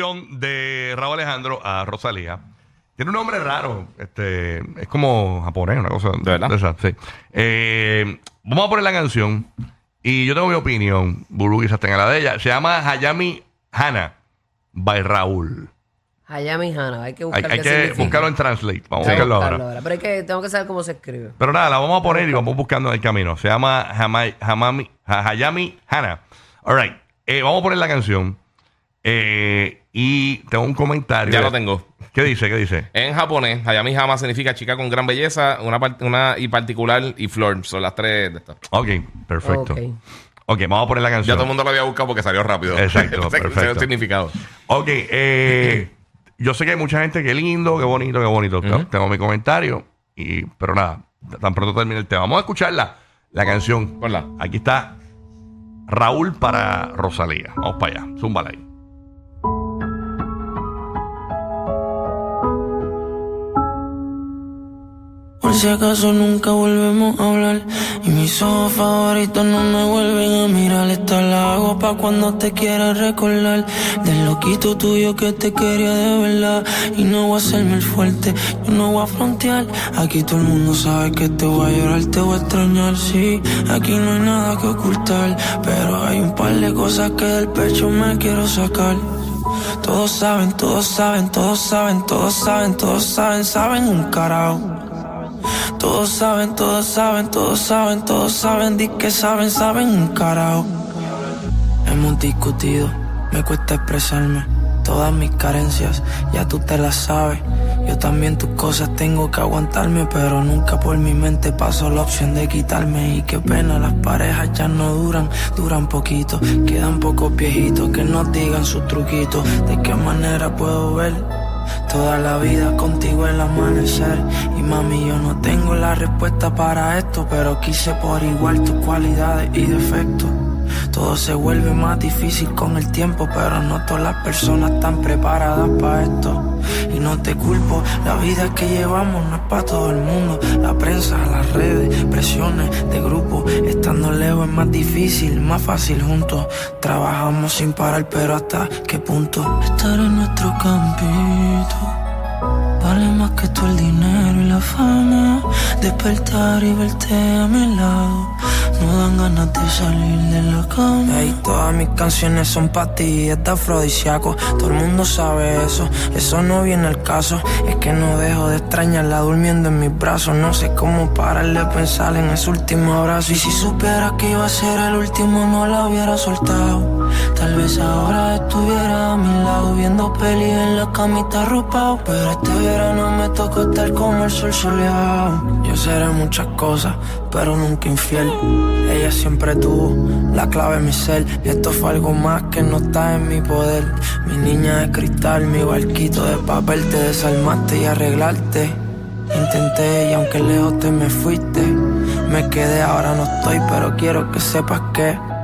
canción de Raúl Alejandro a Rosalía. Tiene un nombre raro. Este, es como japonés, una cosa. ¿De verdad? esa, sí. Eh, vamos a poner la canción. Y yo tengo mi opinión. Buru quizás tenga la de ella. Se llama Hayami Hana by Raúl. Hayami Hana, hay que Hay, buscar hay qué que significa. buscarlo en Translate. Vamos a Hay buscarlo ahora. ahora. Pero es que tengo que saber cómo se escribe. Pero nada, la vamos a poner y vamos buscando en el camino. Se llama Hamai- Hamami- Ha- Hayami Hana. All right. Eh, vamos a poner la canción. Eh, y tengo un comentario. Ya lo tengo. ¿Qué dice? ¿Qué dice? En japonés, Hayami Hama significa chica con gran belleza, una, part- una y particular y flor. Son las tres de estas. Ok, perfecto. Ok. Ok, vamos a poner la Ya canción. todo el mundo lo había buscado porque salió rápido. Exacto, perfecto. el significado. Ok, eh, yo sé que hay mucha gente que lindo, qué bonito, qué bonito. Tengo mi comentario, y, pero nada, tan pronto termine el tema. Vamos a escucharla, la canción. Ponla. Aquí está Raúl para Rosalía. Vamos para allá, zúmbala ahí. Por si acaso nunca volvemos a hablar. Y mis ojos favoritos no me vuelven a mirar. Esta la hago pa' cuando te quieras recordar. Del loquito tuyo que te quería de verdad. Y no voy a hacerme el fuerte, yo no voy a frontear. Aquí todo el mundo sabe que te voy a llorar, te voy a extrañar Sí, aquí no hay nada que ocultar Pero hay un par de cosas que del pecho me quiero sacar. Todos saben, todos saben, todos saben, todos saben, todos saben, saben un carajo. Todos saben, todos saben, todos saben, todos saben, di que saben, saben un carajo. Hemos discutido, me cuesta expresarme. Todas mis carencias, ya tú te las sabes. Yo también tus cosas tengo que aguantarme, pero nunca por mi mente pasó la opción de quitarme. Y qué pena, las parejas ya no duran, duran poquito. Quedan pocos viejitos que nos digan sus truquitos. ¿De qué manera puedo ver? Toda la vida contigo el amanecer. Y mami yo no tengo la respuesta para esto Pero quise por igual tus cualidades y defectos. Todo se vuelve más difícil con el tiempo Pero no todas las personas están preparadas para esto. Y no te culpo, la vida que llevamos no es para todo el mundo. La prensa, las redes, presiones de grupo. Estando lejos es más difícil, más fácil juntos. Trabajamos sin parar pero hasta qué punto Estar en nuestro campito Vale más que todo el dinero y la fama. Despertar y verte a mi lado. No dan ganas de salir de la cama. Ey, todas mis canciones son para ti, está afrodisíaco. Todo el mundo sabe eso, eso no viene al caso. Es que no dejo de extrañarla durmiendo en mis brazos. No sé cómo parar de pensar en ese último abrazo. Y si supiera que iba a ser el último, no la hubiera soltado. Tal vez ahora estuviera a mi lado viendo peli en la camita arropado. Pero este verano me tocó estar como el sol soleado. Yo seré muchas cosas, pero nunca infiel. Ella siempre tuvo la clave en mi ser. Y esto fue algo más que no está en mi poder. Mi niña de cristal, mi barquito de papel. Te desarmaste y arreglarte. Intenté y aunque lejos te me fuiste. Me quedé, ahora no estoy, pero quiero que sepas que.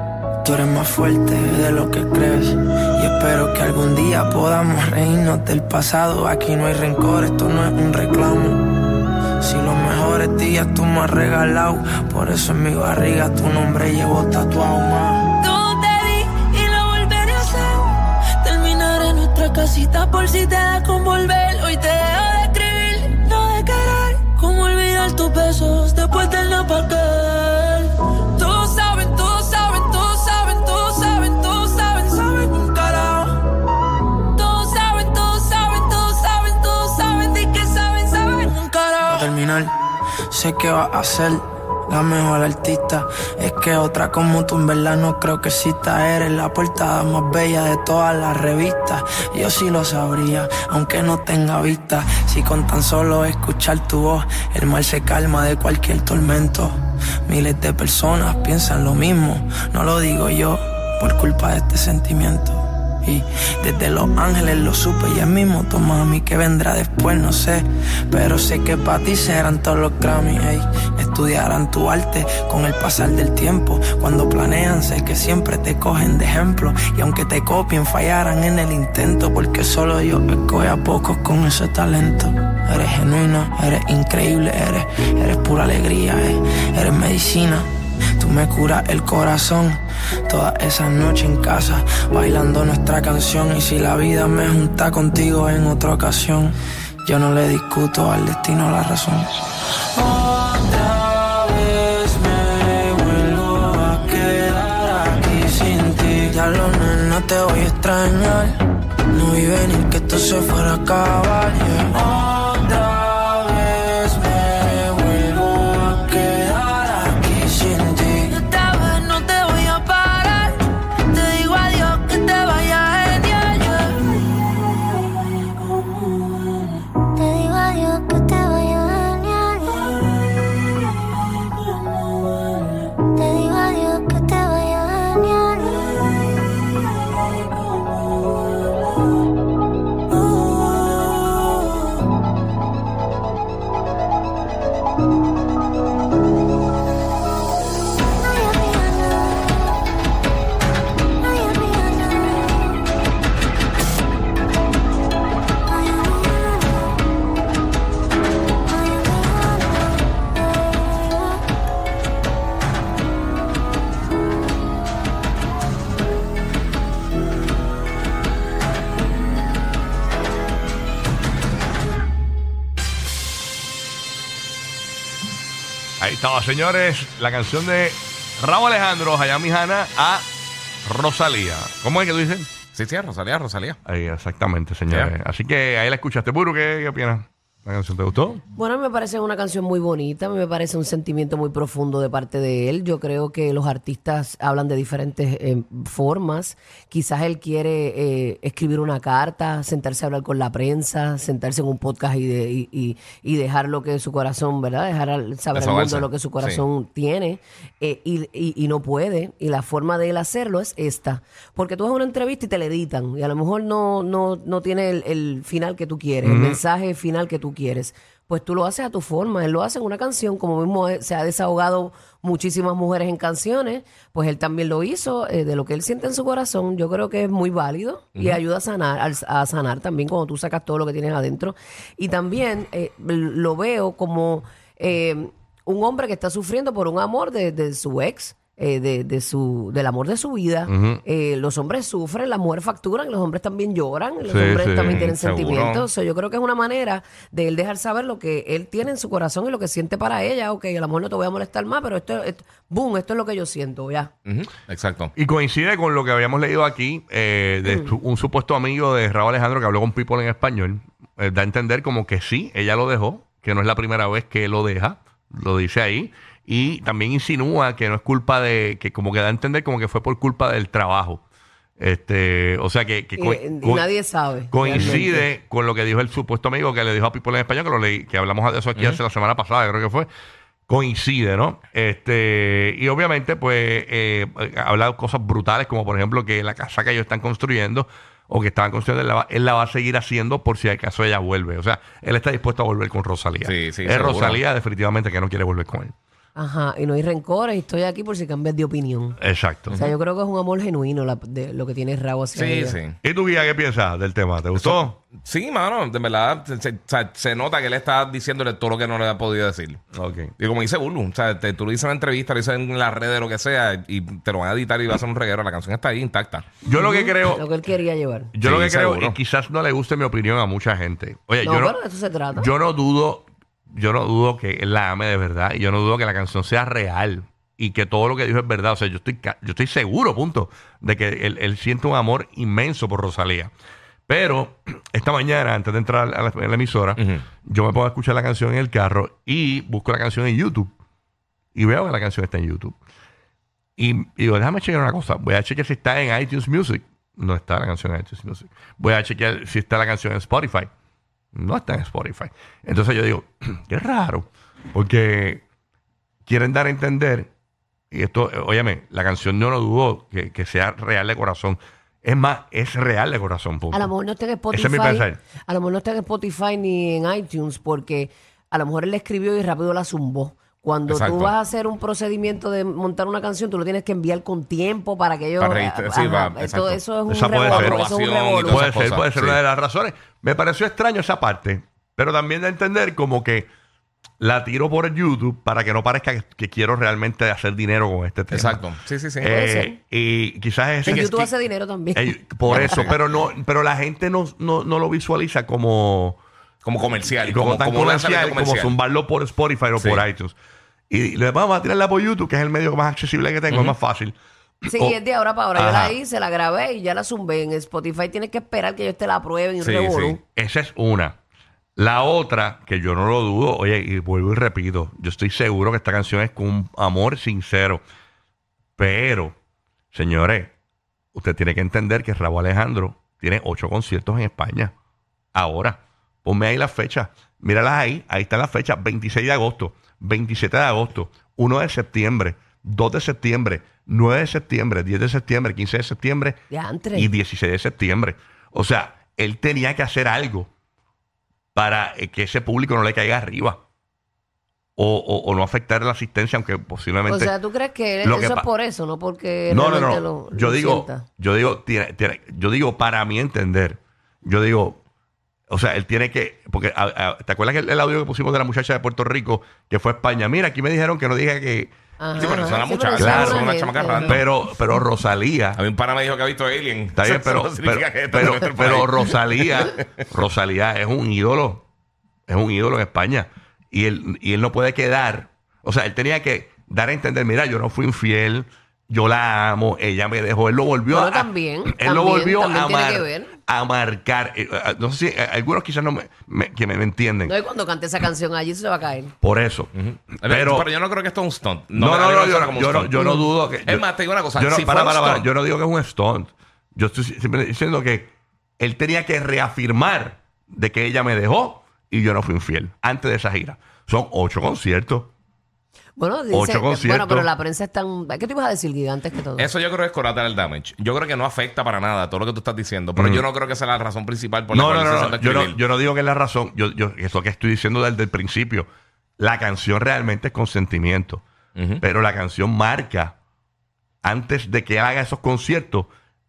Tú eres más fuerte de lo que crees Y espero que algún día podamos reírnos del pasado Aquí no hay rencor, esto no es un reclamo Si los mejores días tú me has regalado Por eso en mi barriga tu nombre llevo tatuado más Todo te di y lo volveré a hacer. Terminaré nuestra casita por si te da con volver. Hoy te dejo de escribir, no de querer. Cómo olvidar tus besos después del no sé que vas a ser la mejor artista. Es que otra como tú en verdad no creo que exista. Eres la portada más bella de todas las revistas. Yo sí lo sabría, aunque no tenga vista. Si con tan solo escuchar tu voz El mal se calma de cualquier tormento. Miles de personas piensan lo mismo. No lo digo yo, por culpa de este sentimiento y desde Los Ángeles lo supe y el mismo tu mami que vendrá después, no sé. Pero sé que para ti serán todos los Grammy. Estudiarán tu arte con el pasar del tiempo. Cuando planean, sé que siempre te cogen de ejemplo. Y aunque te copien, fallarán en el intento. Porque solo yo escoge a pocos con ese talento. Eres genuina, eres increíble, eres, eres pura alegría, eres medicina. Tú me curas el corazón. Toda esa noche en casa, bailando nuestra canción. Y si la vida me junta contigo en otra ocasión, yo no le discuto al destino la razón. Otra vez me vuelvo a quedar aquí sin ti. Ya lo no te voy a extrañar. No vi venir que esto se fuera a acabar. Señores, la canción de Raúl Alejandro, Hayami Hanna a Rosalía. ¿Cómo es que tú dices? Sí, sí, Rosalía, Rosalía. Ahí, exactamente, señores. Así que ahí la escuchaste. Buru, ¿qué, qué opinas? ¿La canción te gustó? Bueno, me parece una canción muy bonita, me parece un sentimiento muy profundo de parte de él. Yo creo que los artistas hablan de diferentes eh, formas. Quizás él quiere eh, escribir una carta, sentarse a hablar con la prensa, sentarse en un podcast y, de- y, y- y dejar lo que su corazón, ¿verdad? Dejar al- saber al mundo lo que su corazón tiene eh, y, no puede. Y la forma de él hacerlo es esta. Porque tú haces una entrevista y te la editan y a lo mejor no, no, no tiene el, el final que tú quieres, el mensaje final que tú quieres. Pues tú lo haces a tu forma. Él lo hace en una canción, como mismo se ha desahogado muchísimas mujeres en canciones, pues él también lo hizo eh, de lo que él siente en su corazón. Yo creo que es muy válido y ayuda a sanar, a sanar también cuando tú sacas todo lo que tienes adentro. Y también eh, lo veo como eh, un hombre que está sufriendo por un amor de, de su ex. Eh, de, de su del amor de su vida Eh, los hombres sufren las mujeres facturan los hombres también lloran los Sí, hombres sí, también tienen seguro. sentimientos So, yo creo que es una manera de él dejar saber lo que él tiene en su corazón y lo que siente para ella ok a lo mejor no te voy a molestar más pero esto, esto boom esto es lo que yo siento ya Exacto. Y coincide con lo que habíamos leído aquí eh, de su- un supuesto amigo de Raúl Alejandro que habló con People en español. Eh, da a entender como que sí, ella lo dejó, que no es la primera vez que lo deja, lo dice ahí. Y también insinúa que no es culpa de, que como que da a entender como que fue por culpa del trabajo. Este, o sea que, que y, co- nadie sabe coincide realmente. con lo que dijo el supuesto amigo que le dijo a People en español, que lo leí, que hablamos de eso aquí hace la semana pasada, creo que fue. Coincide, ¿no? Este, y obviamente, pues, eh, habla de cosas brutales, como por ejemplo que la casa que ellos están construyendo o que estaban construyendo, él la, va, él la va a seguir haciendo por si acaso ella vuelve. O sea, él está dispuesto a volver con Rosalía. Sí, sí, es seguro. Rosalía definitivamente que no quiere volver con él. Ajá, y no hay rencores, y estoy aquí por si cambias de opinión. Exacto. O sea, yo creo que es un amor genuino la- de lo que tiene Raúl hacia Sí, ella. sí. ¿Y tú, Guía, qué piensas del tema? ¿Te gustó? Sí, mano, de verdad, se, se- o sea, se nota que él está diciéndole todo lo que no le ha podido decir. Ok. Y como dice Bulu, o sea, te- tú lo dices en la entrevista, lo dices en las redes, lo que sea, y te lo van a editar y va a ser un reguero. La canción está ahí intacta. Yo lo que creo, Lo que él quería llevar. yo Sí, lo que creo, seguro. y quizás no le guste mi opinión a mucha gente. Oye, No, yo no, pero de eso se trata. Yo no dudo, yo no dudo que él la ame de verdad y yo no dudo que la canción sea real y que todo lo que dijo es verdad. O sea, yo estoy, yo estoy seguro, punto, de que él, él siente un amor inmenso por Rosalía. Pero esta mañana, antes de entrar a la, a la emisora, yo me pongo a escuchar la canción en el carro y busco la canción en YouTube. Y veo que la canción está en YouTube. Y, y digo, déjame chequear una cosa. Voy a chequear si está en iTunes Music. No está la canción en iTunes Music. Voy a chequear si está la canción en Spotify. No está en Spotify. Entonces yo digo, qué raro. Porque quieren dar a entender, y esto, óyeme, la canción no dudo que, que sea real de corazón. Es más, es real de corazón. punto. A lo mejor no está en Spotify. Ese es mi pensar. A lo mejor no está en Spotify ni en iTunes porque a lo mejor él escribió y rápido la zumbó. Cuando Exacto. tú vas a hacer un procedimiento de montar una canción, tú lo tienes que enviar con tiempo para que ellos... Para sí, va, eso es un Esa puede revolú, ser. eso es un y todas Puede ser, cosas, puede ser sí. una de las razones. Me pareció extraño esa parte, pero también a entender como que la tiro por YouTube para que no parezca que, que quiero realmente hacer dinero con este tema. Exacto. Sí, sí, sí. Eh, y quizás es En YouTube hace dinero también. Eh, por eso, pero no, pero la gente no, no, no lo visualiza como, como comercial. como, tan un lanzamiento comercial, como zumbarlo por Spotify o Sí. por iTunes. Y le vamos a tirarla por YouTube, que es el medio más accesible que tengo, es más fácil. Sí, es de ahora para ahora. Yo la hice, la grabé y ya la zumbé. En Spotify tienes que esperar que ellos te la aprueben y un Sí, revolú. sí. Esa es una. La otra, que yo no lo dudo, oye, y vuelvo y repito, yo estoy seguro que esta canción es con un amor sincero. Pero, señores, usted tiene que entender que Raúl Alejandro tiene ocho conciertos en España. Ahora, ponme ahí las fechas. Míralas ahí. Ahí están las fechas. 26 de agosto, 27 de agosto, 1 de septiembre, 2 de septiembre, 9 de septiembre, 10 de septiembre, 15 de septiembre Diantre. y 16 de septiembre. O sea, él tenía que hacer algo para eh, que ese público no le caiga arriba. O, o- o no afectar la asistencia, aunque posiblemente. O sea, ¿tú crees que eso que es por eso, no porque no, no, no. lo- yo lo digo, sienta? yo digo, tiene- tiene- yo digo, para mi entender, yo digo, o sea, él tiene que, porque a- a- ¿te acuerdas que el, el audio que pusimos de la muchacha de Puerto Rico que fue a España? Mira, aquí me dijeron que no dije que, Ajá, Sí, pero eso es ajá. una Sí, muchacha, pero Claro. son una chamaca pero, pero Rosalía. A mí un pana me dijo que ha visto Alien. Está bien, pero, pero. Rosalía, Rosalía es un ídolo. Es un ídolo en España. Y él, y él no puede quedar. O sea, él tenía que dar a entender, mira, yo no fui infiel, yo la amo, ella me dejó. Él lo volvió Bueno, a. también, él lo también, volvió también a, tiene mar- que ver. A marcar. Eh, No sé si algunos quizás no me, me- que me, me entienden. No, y cuando cante esa canción allí se va a caer. Por eso. Pero, Pero. yo no creo que esto es un stunt. No, no, no, yo, no, yo no dudo que. Es yo- más, te digo una cosa. Yo no, si para, fuera para, un para, stunt- yo no digo que es un stunt. Yo estoy simplemente diciendo que él tenía que reafirmar de que ella me dejó y yo no fui infiel antes de esa gira. Son ocho conciertos. Bueno, dice, Ocho bueno, conciertos. pero la prensa es tan... ¿Qué tú ibas a decir, Guido, antes que todo? Eso yo creo que es collateral damage. Yo creo que no afecta para nada todo lo que tú estás diciendo. Pero yo no creo que sea la razón principal por la No, cual no, no, no. Yo, no. yo no digo que es la razón. Yo, yo, es lo que estoy diciendo desde el principio. La canción realmente es consentimiento. Pero la canción marca, antes de que haga esos conciertos,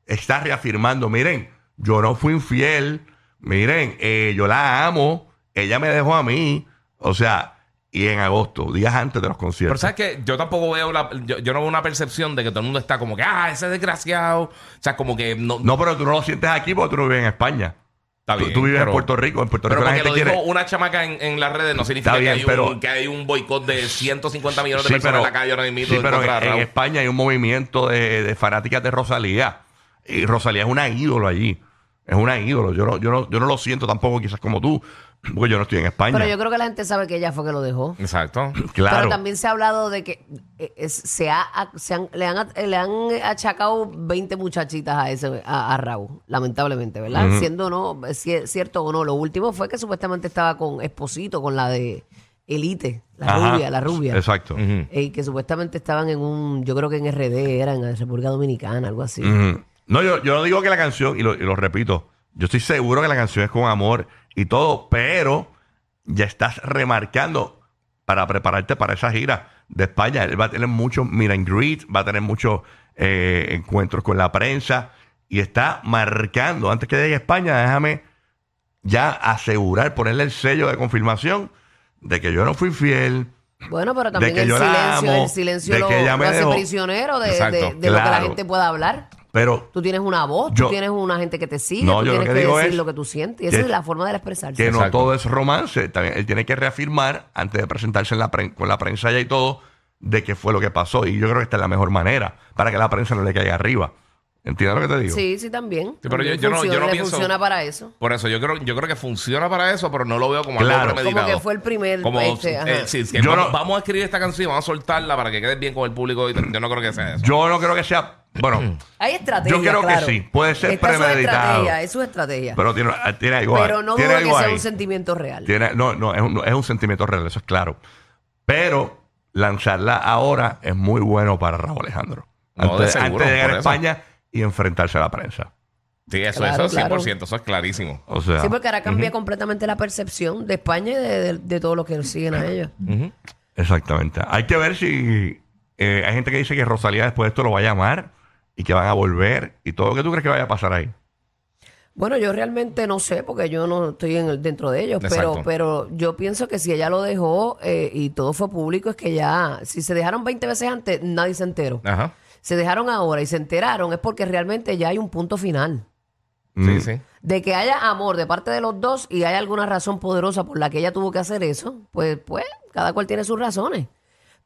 está reafirmando, miren, yo no fui infiel, miren, eh, yo la amo, ella me dejó a mí, o sea, y en agosto, días antes de los Pero conciertos. sabes que yo tampoco veo la, yo, yo no veo una percepción de que todo el mundo está como que, ah, ese desgraciado. O sea, como que no. No, pero tú no lo sientes aquí porque tú no vives en España. está Tú, bien, tú vives pero- en Puerto Rico. En Puerto Pero Rico la porque gente lo dijo quiere... una chamaca en, en las redes no significa bien, que, hay pero- un, que hay un boicot de 150 millones de Sí, personas pero, en la calle ahora mismo sí, pero en, en. España hay un movimiento de, de fanáticas de Rosalía. Y Rosalía es una ídolo allí. Es una ídolo. Yo no, yo, no, yo no lo siento tampoco quizás como tú, porque yo no estoy en España. Pero yo creo que la gente sabe que ella fue que lo dejó. Exacto. claro. Pero también se ha hablado de que eh, es- se ha, se han- le, han, le han achacado 20 muchachitas a ese a, a Raúl, lamentablemente, ¿verdad? Siendo no, si- cierto o no. Lo último fue que supuestamente estaba con Esposito, con la de Elite, la Ajá. rubia, la rubia. Exacto. Ujú. Eh, que supuestamente estaban en un, yo creo que en RD, era en la República Dominicana, algo así. Ujú. No, yo, yo no digo que la canción, y lo, y lo repito, yo estoy seguro que la canción es con amor y todo, pero ya estás remarcando para prepararte para esa gira de España. Él va a tener muchos meet and greet, va a tener muchos eh, encuentros con la prensa y está marcando, antes que llegue a España, déjame ya asegurar, ponerle el sello de confirmación de que yo no fui fiel. Bueno, pero también que el yo la silencio, amo, el silencio de lo, que ella me lo hace dejó. prisionero de, de- de lo que la gente pueda hablar. Pero Tú tienes una voz, Yo- tú tienes una gente que te sigue, No, tú yo lo tienes que que, digo decir es lo que tú sientes. Y esa que- es la forma de expresarse. que no Exacto. todo es romance. También él tiene que reafirmar antes de presentarse en la pren- con la prensa ya y todo de qué fue lo que pasó. Y yo creo que esta es la mejor manera para que la prensa no le caiga arriba. ¿Entiendes lo que te digo? Sí, sí, también. Sí, pero También yo- yo no- yo funciona, no le pienso- funciona para eso. Por eso, yo creo, yo creo que funciona para eso, pero no lo veo como Claro. algo Como premeditado. Como que fue el primer, Como, este, ajá. eh, sí, que Yo vamos, no- vamos a escribir esta canción, vamos a soltarla para que quede bien con el público. y Yo no creo que sea eso. Yo no creo que sea. Bueno, Hay estrategia. Yo creo que sí, puede ser Esta es su estrategia, es su estrategia. Pero, pero tiene, tiene algo ahí. no tiene dudo que algo sea ahí. un sentimiento real. Tiene- no, no, es un, es un sentimiento real, eso es claro. Pero lanzarla ahora es muy bueno para Raúl Alejandro. No, de Antes, seguro, antes de llegar a eso. España y enfrentarse a la prensa. Sí, eso, Claro, eso 100%, eso es clarísimo. O sea, Sí, porque ahora cambia completamente la percepción de España y de, de, de todos los que siguen a ellos. Exactamente. Hay que ver si eh, hay gente que dice que Rosalía después de esto lo va a llamar y que van a volver y todo lo que tú crees que vaya a pasar ahí. Bueno, yo realmente no sé porque yo no estoy en el- dentro de ellos, pero, Exacto. pero yo pienso que si ella lo dejó eh, y todo fue público, es que ya, si se dejaron 20 veces antes, nadie se enteró. Ajá. Se dejaron ahora y se enteraron, es porque realmente ya hay un punto final. Sí, sí. De que haya amor de parte de los dos y hay alguna razón poderosa por la que ella tuvo que hacer eso, pues, pues, cada cual tiene sus razones.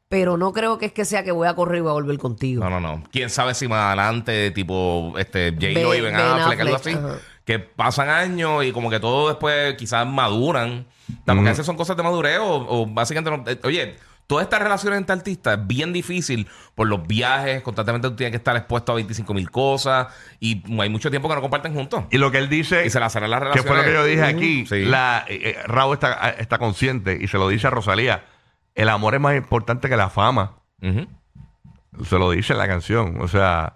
Pero no creo que es que sea que voy a correr y voy a volver contigo. No, no, no. Quién sabe si más adelante, tipo, este, J-Lo y Ben- Affleck, algo así, ajá. que pasan años y como que todo después quizás maduran. Porque a veces son cosas de madurez o, o básicamente no- eh, oye, todas estas relaciones entre artistas es bien difícil por los viajes, constantemente tú tienes que estar expuesto a 25 mil cosas y hay mucho tiempo que no comparten juntos. Y lo que él dice, Y se las harán las que relaciones. fue lo que yo dije aquí, Sí. la, eh, eh, Raúl está, está consciente y se lo dice a Rosalía, el amor es más importante que la fama. Se lo dice en la canción. O sea,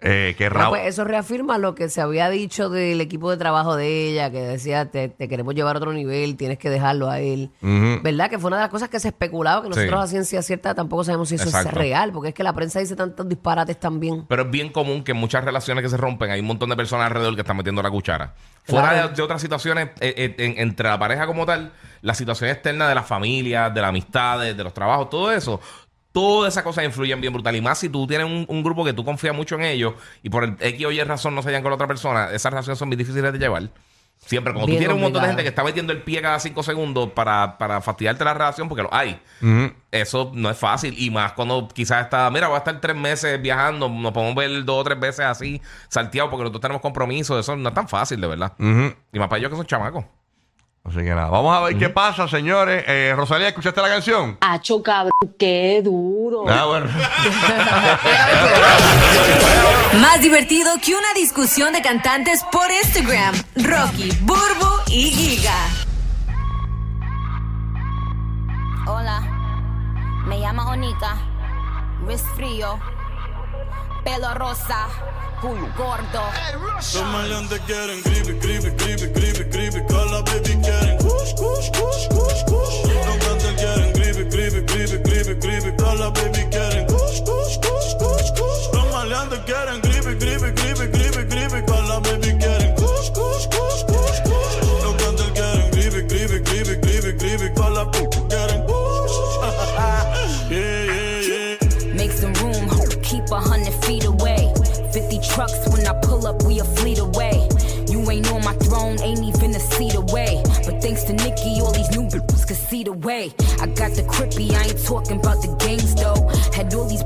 eh, que Ah, pues eso reafirma lo que se había dicho del equipo de trabajo de ella, que decía, te, te queremos llevar a otro nivel, tienes que dejarlo a él. ¿Verdad? Que fue una de las cosas que se especulaba, que nosotros Sí. a ciencia cierta tampoco sabemos si eso Exacto. es real, porque es que la prensa dice tantos disparates también. Pero es bien común que en muchas relaciones que se rompen hay un montón de personas alrededor que están metiendo la cuchara. Fuera Claro. de, de otras situaciones, eh, eh, en- entre la pareja como tal, la situación externa de las familias, de las amistades, de los trabajos, todo eso, todas esas cosas influyen bien brutal. Y más si tú tienes un, un grupo que tú confías mucho en ellos y por el X o Y razón no se hallan con la otra persona, esas relaciones son muy difíciles de llevar. Siempre, cuando Bien tú tienes un montón de gente que está metiendo el pie cada cinco segundos para, para fastidiarte la relación, porque lo hay. Eso no es fácil. Y más cuando quizás está, mira, voy a estar tres meses viajando, nos podemos ver dos o tres veces así, salteado, porque nosotros tenemos compromiso. Eso no es tan fácil, de verdad. Y más para ellos que son chamacos. Así que nada, vamos a ver qué pasa, señores. Eh, Rosalía, ¿escuchaste la canción? Acho, cabrón, qué duro. Ah, bueno. Más divertido que una discusión de cantantes por Instagram. Rocky, Burbu y Giga. Hola, me llamo Onika, wrist frío, pelo rosa, pulo gordo. Hey, Los maleantes quieren gripe, gripe, gripe, gripe, gripe. cola, baby quieren cush, cush, cush, cush, cush. Los cantantes quieren gripe, gripe, gripe, gripe, gripe. cola, baby quieren cush, cush, cush, cush, cush. Los maleantes quieren gripe. I got the crippy, I ain't talking about the gangs though. Had all these